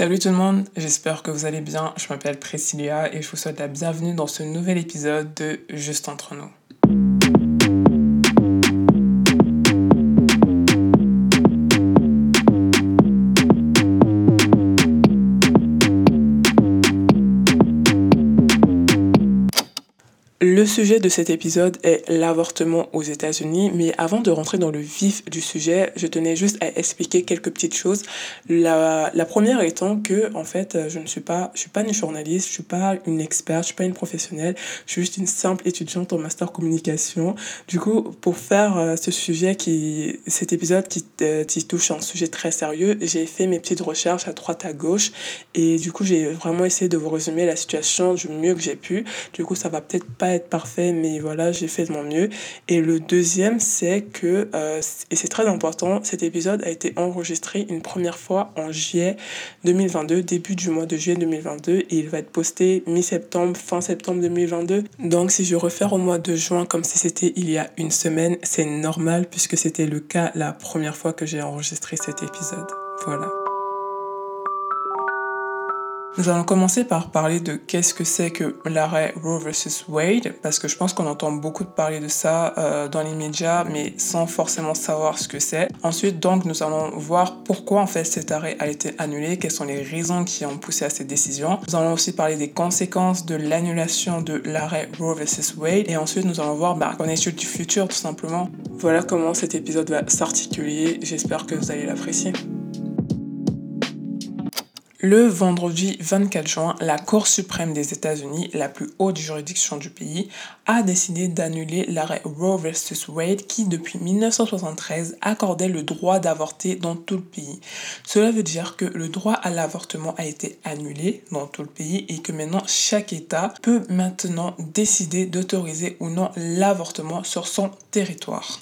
Salut tout le monde, j'espère que vous allez bien. Je m'appelle Priscilla et je vous souhaite la bienvenue dans ce nouvel épisode de Juste entre nous. Sujet de cet épisode est l'avortement aux États-Unis, mais avant de rentrer dans le vif du sujet, je tenais juste à expliquer quelques petites choses. La, première étant que, en fait, je ne suis pas, je suis pas une journaliste, je suis pas une experte, je suis pas une professionnelle, je suis juste une simple étudiante en master communication. Du coup, pour faire euh, ce sujet qui, cet épisode qui, euh, touche un sujet très sérieux, j'ai fait mes petites recherches à droite à gauche et du coup, j'ai vraiment essayé de vous résumer la situation du mieux que j'ai pu. Du coup, ça va peut-être pas être mais voilà, j'ai fait de mon mieux. Et le deuxième, c'est que, euh, et c'est très important, cet épisode a été enregistré une première fois en juillet 2022, début du mois de juillet 2022, et il va être posté mi-septembre, fin septembre 2022. Donc si je refais au mois de juin comme si c'était il y a une semaine, c'est normal puisque c'était le cas la première fois que j'ai enregistré cet épisode. Voilà. Nous allons commencer par parler de qu'est-ce que c'est que l'arrêt Roe vs Wade, parce que je pense qu'on entend beaucoup de parler de ça euh, dans les médias, mais sans forcément savoir ce que c'est. Ensuite, donc, nous allons voir pourquoi en fait cet arrêt a été annulé, quelles sont les raisons qui ont poussé à cette décision. Nous allons aussi parler des conséquences de l'annulation de l'arrêt Roe vs Wade, et ensuite nous allons voir bah, est étude du futur tout simplement. Voilà comment cet épisode va s'articuler. J'espère que vous allez l'apprécier. Le vendredi 24 juin, la Cour suprême des États-Unis, la plus haute juridiction du pays, a décidé d'annuler l'arrêt Roe vs Wade qui, depuis 1973, accordait le droit d'avorter dans tout le pays. Cela veut dire que le droit à l'avortement a été annulé dans tout le pays et que maintenant chaque État peut maintenant décider d'autoriser ou non l'avortement sur son territoire.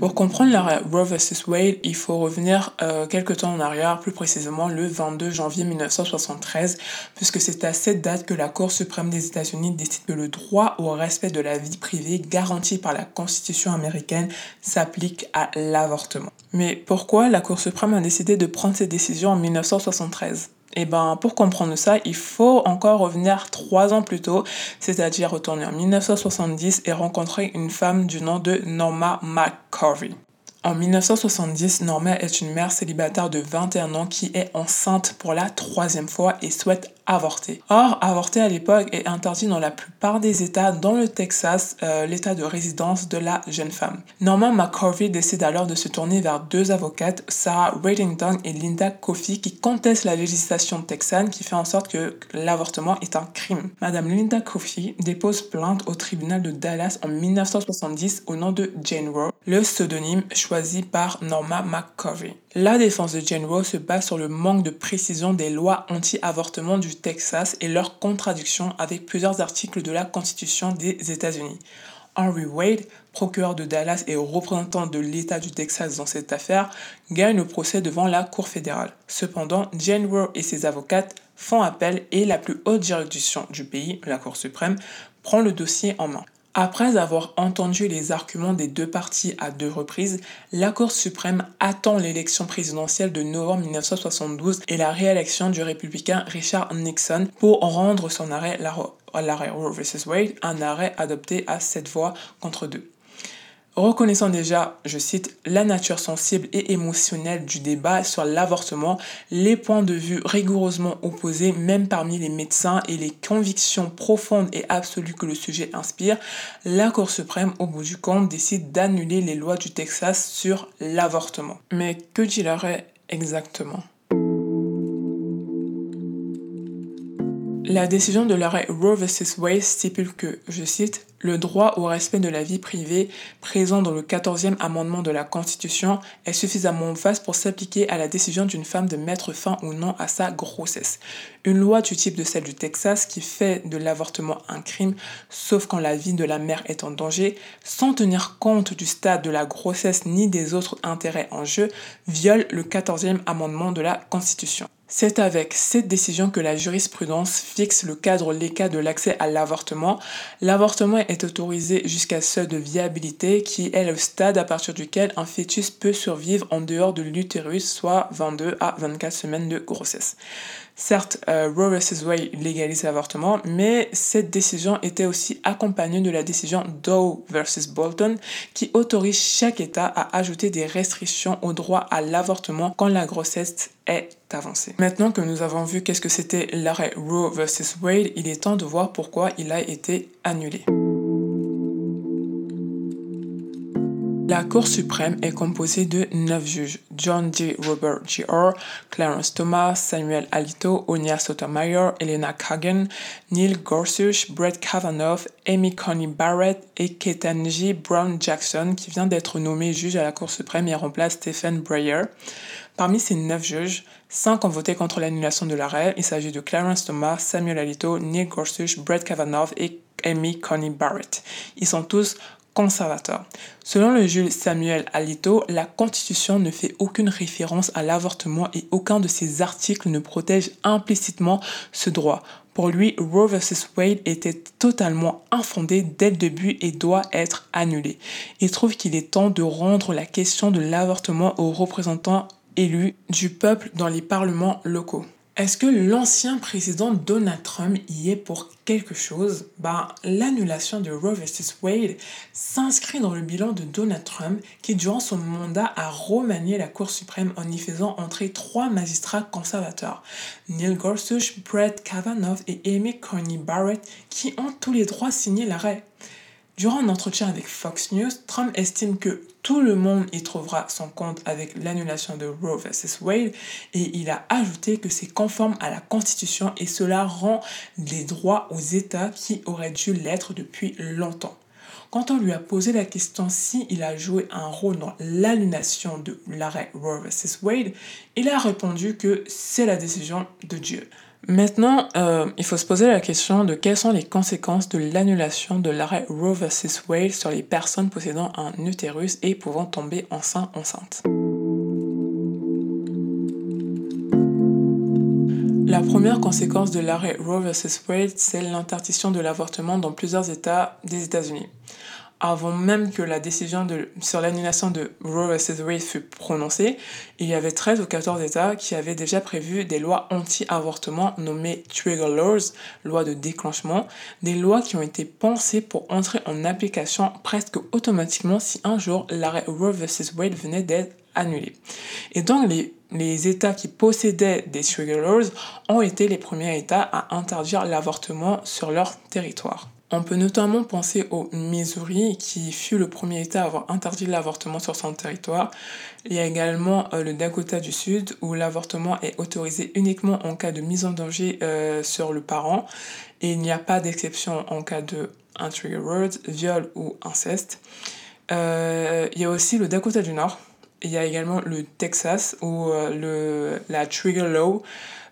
Pour comprendre l'arrêt Roe vs Wade, il faut revenir euh, quelques temps en arrière, plus précisément le 22 janvier 1973, puisque c'est à cette date que la Cour suprême des États-Unis décide que le droit au respect de la vie privée garanti par la Constitution américaine s'applique à l'avortement. Mais pourquoi la Cour suprême a décidé de prendre cette décision en 1973 et eh ben, pour comprendre ça, il faut encore revenir trois ans plus tôt, c'est-à-dire retourner en 1970 et rencontrer une femme du nom de Norma McCorvey. En 1970, Norma est une mère célibataire de 21 ans qui est enceinte pour la troisième fois et souhaite avorter. Or, avorter à l'époque est interdit dans la plupart des États, dans le Texas, euh, l'état de résidence de la jeune femme. Norman McCorvey décide alors de se tourner vers deux avocates, Sarah Reddington et Linda Coffey, qui contestent la législation texane qui fait en sorte que l'avortement est un crime. Madame Linda Coffey dépose plainte au tribunal de Dallas en 1970 au nom de Jane Roe, le pseudonyme par Norma McCorvey. La défense de Jane Roe se base sur le manque de précision des lois anti-avortement du Texas et leur contradiction avec plusieurs articles de la Constitution des États-Unis. Henry Wade, procureur de Dallas et représentant de l'État du Texas dans cette affaire, gagne le procès devant la Cour fédérale. Cependant, Jane Roe et ses avocates font appel et la plus haute juridiction du pays, la Cour suprême, prend le dossier en main. Après avoir entendu les arguments des deux parties à deux reprises, la Cour suprême attend l'élection présidentielle de novembre 1972 et la réélection du républicain Richard Nixon pour rendre son arrêt, l'arrêt Roe vs. Wade, un arrêt adopté à sept voix contre deux. Reconnaissant déjà, je cite, la nature sensible et émotionnelle du débat sur l'avortement, les points de vue rigoureusement opposés même parmi les médecins et les convictions profondes et absolues que le sujet inspire, la Cour suprême, au bout du compte, décide d'annuler les lois du Texas sur l'avortement. Mais que dit l'arrêt exactement? La décision de l'arrêt Roe vs. Wade stipule que, je cite, le droit au respect de la vie privée présent dans le 14e amendement de la Constitution est suffisamment vaste pour s'appliquer à la décision d'une femme de mettre fin ou non à sa grossesse. Une loi du type de celle du Texas qui fait de l'avortement un crime, sauf quand la vie de la mère est en danger, sans tenir compte du stade de la grossesse ni des autres intérêts en jeu, viole le 14e amendement de la Constitution. C'est avec cette décision que la jurisprudence fixe le cadre légal de l'accès à l'avortement. L'avortement est autorisé jusqu'à seuil de viabilité, qui est le stade à partir duquel un fœtus peut survivre en dehors de l'utérus, soit 22 à 24 semaines de grossesse. Certes, euh, Roe vs. Wade légalise l'avortement, mais cette décision était aussi accompagnée de la décision Doe vs. Bolton qui autorise chaque État à ajouter des restrictions au droit à l'avortement quand la grossesse est avancée. Maintenant que nous avons vu qu'est-ce que c'était l'arrêt Roe vs. Wade, il est temps de voir pourquoi il a été annulé. La Cour suprême est composée de neuf juges John D. Robert Jr., Clarence Thomas, Samuel Alito, Onya Sotomayor, Elena Kagan, Neil Gorsuch, Brett Kavanaugh, Amy Coney Barrett et Ketanji Brown Jackson, qui vient d'être nommé juge à la Cour suprême et remplace Stephen Breyer. Parmi ces neuf juges, cinq ont voté contre l'annulation de l'arrêt. Il s'agit de Clarence Thomas, Samuel Alito, Neil Gorsuch, Brett Kavanaugh et Amy Coney Barrett. Ils sont tous conservateur. Selon le juge Samuel Alito, la Constitution ne fait aucune référence à l'avortement et aucun de ses articles ne protège implicitement ce droit. Pour lui, Roe vs. Wade était totalement infondé dès le début et doit être annulé. Il trouve qu'il est temps de rendre la question de l'avortement aux représentants élus du peuple dans les parlements locaux. Est-ce que l'ancien président Donald Trump y est pour quelque chose? Ben, L'annulation de Roe vs. Wade s'inscrit dans le bilan de Donald Trump qui, durant son mandat, a remanié la Cour suprême en y faisant entrer trois magistrats conservateurs, Neil Gorsuch, Brett Kavanaugh et Amy Coney Barrett, qui ont tous les droits signé l'arrêt. Durant un entretien avec Fox News, Trump estime que tout le monde y trouvera son compte avec l'annulation de Roe vs. Wade et il a ajouté que c'est conforme à la Constitution et cela rend les droits aux États qui auraient dû l'être depuis longtemps. Quand on lui a posé la question si il a joué un rôle dans l'annulation de l'arrêt Roe vs. Wade, il a répondu que c'est la décision de Dieu. Maintenant, euh, il faut se poser la question de quelles sont les conséquences de l'annulation de l'arrêt Roe vs. Wade sur les personnes possédant un utérus et pouvant tomber enceinte enceinte. La première conséquence de l'arrêt Roe vs. Wade, c'est l'interdiction de l'avortement dans plusieurs États des États-Unis avant même que la décision de, sur l'annulation de Roe vs. Wade fût prononcée, il y avait 13 ou 14 États qui avaient déjà prévu des lois anti-avortement nommées Trigger Laws, lois de déclenchement, des lois qui ont été pensées pour entrer en application presque automatiquement si un jour l'arrêt Roe vs. Wade venait d'être annulé. Et donc les, les États qui possédaient des Trigger Laws ont été les premiers États à interdire l'avortement sur leur territoire. On peut notamment penser au Missouri, qui fut le premier État à avoir interdit l'avortement sur son territoire. Il y a également euh, le Dakota du Sud, où l'avortement est autorisé uniquement en cas de mise en danger euh, sur le parent. Et il n'y a pas d'exception en cas de un trigger word, viol ou inceste. Euh, il y a aussi le Dakota du Nord. Il y a également le Texas, où le, la trigger law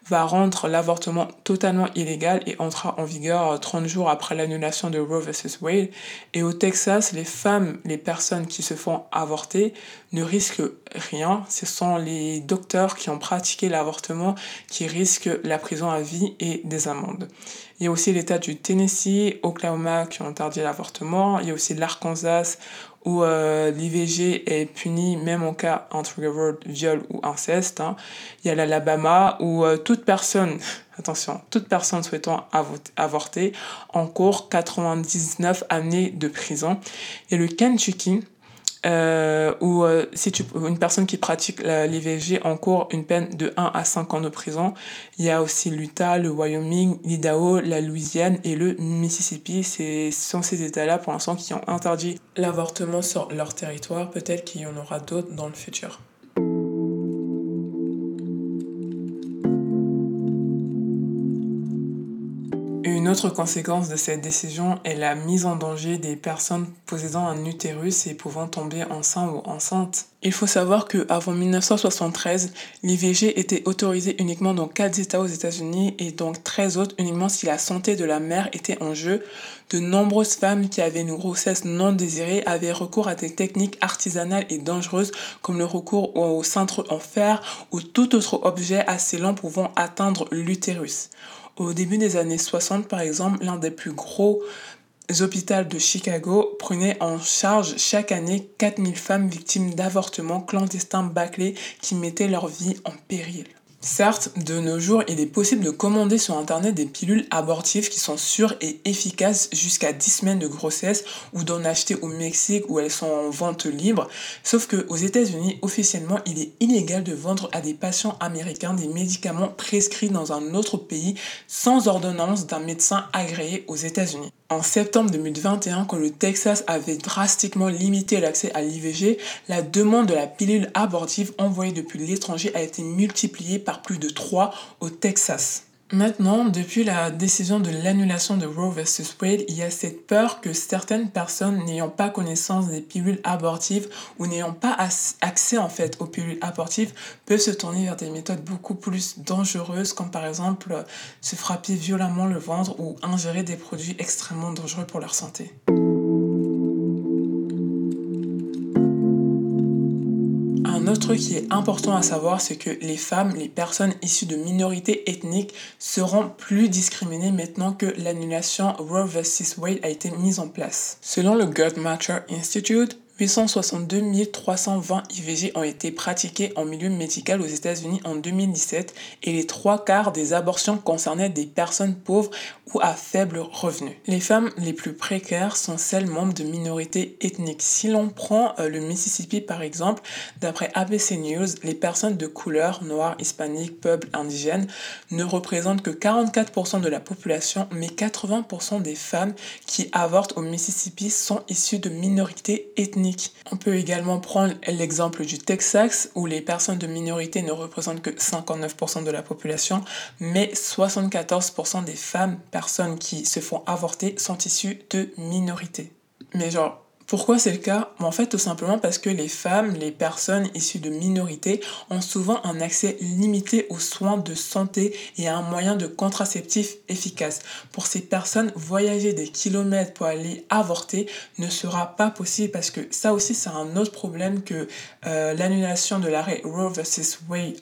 va rendre l'avortement totalement illégal et entrera en vigueur 30 jours après l'annulation de Roe vs. Wade. Et au Texas, les femmes, les personnes qui se font avorter ne risquent rien. Ce sont les docteurs qui ont pratiqué l'avortement qui risquent la prison à vie et des amendes. Il y a aussi l'État du Tennessee, Oklahoma qui ont interdit l'avortement. Il y a aussi l'Arkansas où euh, l'IVG est puni même en cas entre viol ou inceste. Hein. Il y a l'Alabama où euh, toute personne, attention, toute personne souhaitant avorter encourt 99 années de prison. A le Kentucky euh, où euh, si tu, une personne qui pratique l'IVG encourt une peine de 1 à 5 ans de prison. Il y a aussi l'Utah, le Wyoming, l'Idaho, la Louisiane et le Mississippi. Ce sont ces États-là pour l'instant qui ont interdit l'avortement sur leur territoire. Peut-être qu'il y en aura d'autres dans le futur. Une autre conséquence de cette décision est la mise en danger des personnes possédant un utérus et pouvant tomber enceinte ou enceinte. Il faut savoir que avant 1973, l'IVG était autorisé uniquement dans 4 États aux États-Unis et donc 13 autres uniquement si la santé de la mère était en jeu. De nombreuses femmes qui avaient une grossesse non désirée avaient recours à des techniques artisanales et dangereuses comme le recours au cintre en fer ou tout autre objet assez lent pouvant atteindre l'utérus. Au début des années 60, par exemple, l'un des plus gros hôpitaux de Chicago prenaient en charge chaque année 4000 femmes victimes d'avortements clandestins bâclés qui mettaient leur vie en péril. Certes, de nos jours, il est possible de commander sur Internet des pilules abortives qui sont sûres et efficaces jusqu'à 10 semaines de grossesse ou d'en acheter au Mexique où elles sont en vente libre. Sauf que aux États-Unis, officiellement, il est illégal de vendre à des patients américains des médicaments prescrits dans un autre pays sans ordonnance d'un médecin agréé aux États-Unis. En septembre 2021, quand le Texas avait drastiquement limité l'accès à l'IVG, la demande de la pilule abortive envoyée depuis l'étranger a été multipliée par plus de 3 au Texas. Maintenant, depuis la décision de l'annulation de Roe vs Wade, il y a cette peur que certaines personnes n'ayant pas connaissance des pilules abortives ou n'ayant pas accès en fait aux pilules abortives peuvent se tourner vers des méthodes beaucoup plus dangereuses comme par exemple se frapper violemment le ventre ou ingérer des produits extrêmement dangereux pour leur santé. Autre truc qui est important à savoir, c'est que les femmes, les personnes issues de minorités ethniques seront plus discriminées maintenant que l'annulation Roe vs. Wade a été mise en place. Selon le Guttmacher Institute, 862 320 IVG ont été pratiquées en milieu médical aux États-Unis en 2017 et les trois quarts des abortions concernaient des personnes pauvres ou à faible revenu. Les femmes les plus précaires sont celles membres de minorités ethniques. Si l'on prend euh, le Mississippi par exemple, d'après ABC News, les personnes de couleur, noires, hispaniques, peuples indigènes, ne représentent que 44% de la population, mais 80% des femmes qui avortent au Mississippi sont issues de minorités ethniques on peut également prendre l'exemple du Texas où les personnes de minorité ne représentent que 59% de la population, mais 74% des femmes, personnes qui se font avorter, sont issues de minorités. Mais genre, pourquoi c'est le cas? En fait, tout simplement parce que les femmes, les personnes issues de minorités ont souvent un accès limité aux soins de santé et à un moyen de contraceptif efficace. Pour ces personnes, voyager des kilomètres pour aller avorter ne sera pas possible parce que ça aussi, c'est un autre problème que euh, l'annulation de l'arrêt Roe vs. Wade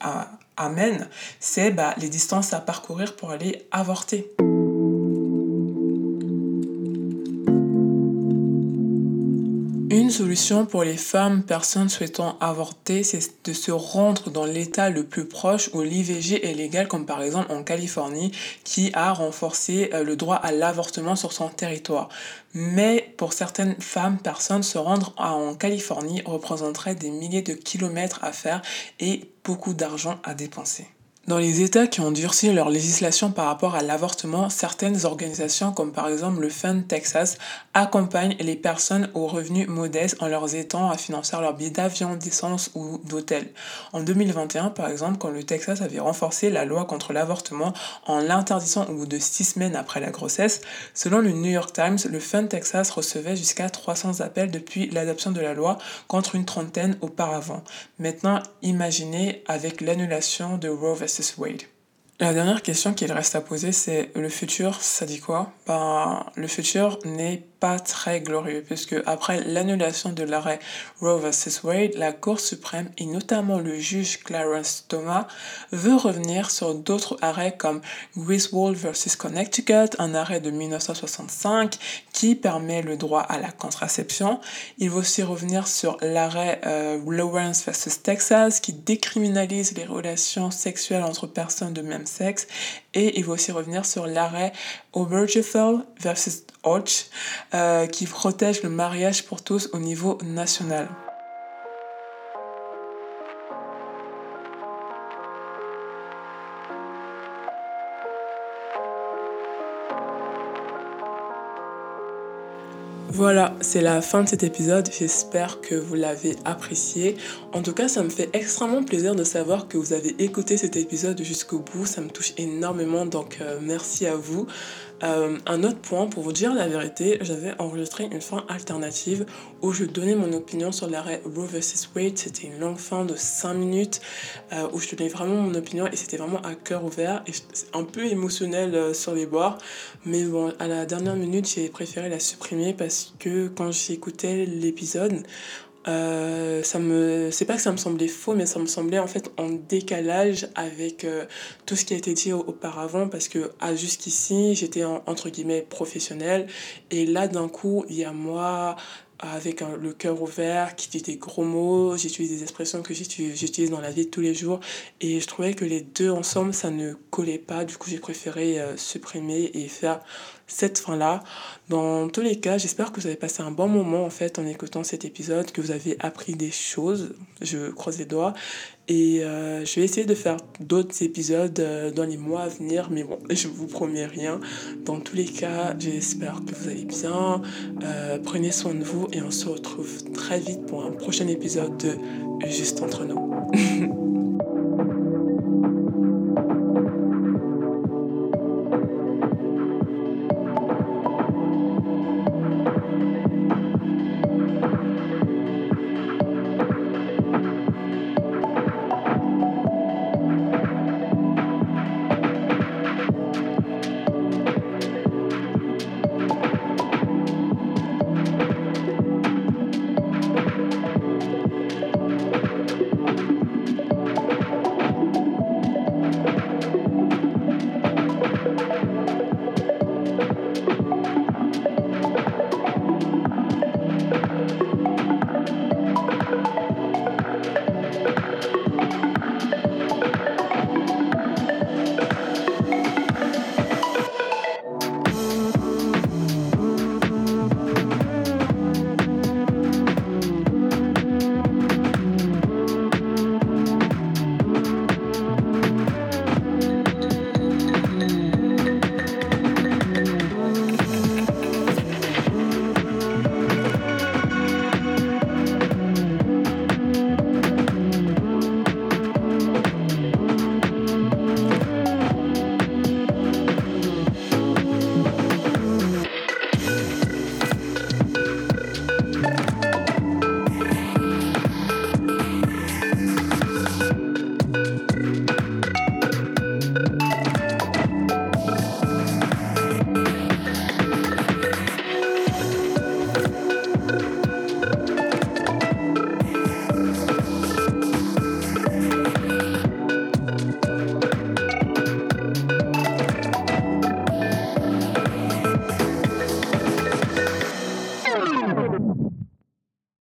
amène, c'est bah, les distances à parcourir pour aller avorter. Solution pour les femmes, personnes souhaitant avorter, c'est de se rendre dans l'état le plus proche où l'IVG est légal, comme par exemple en Californie, qui a renforcé euh, le droit à l'avortement sur son territoire. Mais pour certaines femmes, personnes, se rendre en Californie représenterait des milliers de kilomètres à faire et beaucoup d'argent à dépenser. Dans les États qui ont durci leur législation par rapport à l'avortement, certaines organisations comme par exemple le Fund Texas accompagnent les personnes aux revenus modestes en leur aidant à financer leur billet d'avion, d'essence ou d'hôtel. En 2021 par exemple, quand le Texas avait renforcé la loi contre l'avortement en l'interdisant au bout de six semaines après la grossesse, selon le New York Times, le Fund Texas recevait jusqu'à 300 appels depuis l'adoption de la loi contre une trentaine auparavant. Maintenant, imaginez avec l'annulation de Roe. this weight. La dernière question qu'il reste à poser, c'est le futur, ça dit quoi? Ben, le futur n'est pas très glorieux, puisque après l'annulation de l'arrêt Roe vs. Wade, la Cour suprême et notamment le juge Clarence Thomas veut revenir sur d'autres arrêts comme Griswold vs. Connecticut, un arrêt de 1965 qui permet le droit à la contraception. Il veut aussi revenir sur l'arrêt euh, Lawrence vs. Texas qui décriminalise les relations sexuelles entre personnes de même sexe et il va aussi revenir sur l'arrêt Obergefell versus Hodge euh, qui protège le mariage pour tous au niveau national. Voilà, c'est la fin de cet épisode. J'espère que vous l'avez apprécié. En tout cas, ça me fait extrêmement plaisir de savoir que vous avez écouté cet épisode jusqu'au bout. Ça me touche énormément, donc euh, merci à vous. Euh, un autre point, pour vous dire la vérité, j'avais enregistré une fin alternative où je donnais mon opinion sur l'arrêt Roe vs Wade. C'était une longue fin de 5 minutes euh, où je donnais vraiment mon opinion et c'était vraiment à cœur ouvert et un peu émotionnel euh, sur les bords. Mais bon, à la dernière minute, j'ai préféré la supprimer parce que quand j'écoutais l'épisode, euh, ça me c'est pas que ça me semblait faux mais ça me semblait en fait en décalage avec euh, tout ce qui a été dit auparavant parce que à jusqu'ici j'étais entre guillemets professionnelle et là d'un coup il y a moi avec le cœur ouvert, qui dit des gros mots, j'utilise des expressions que j'utilise dans la vie de tous les jours. Et je trouvais que les deux ensemble, ça ne collait pas. Du coup, j'ai préféré euh, supprimer et faire cette fin-là. Dans tous les cas, j'espère que vous avez passé un bon moment en fait en écoutant cet épisode, que vous avez appris des choses. Je croise les doigts. Et euh, je vais essayer de faire d'autres épisodes euh, dans les mois à venir, mais bon, je vous promets rien. Dans tous les cas, j'espère que vous allez bien. Euh, prenez soin de vous et on se retrouve très vite pour un prochain épisode de Juste entre nous.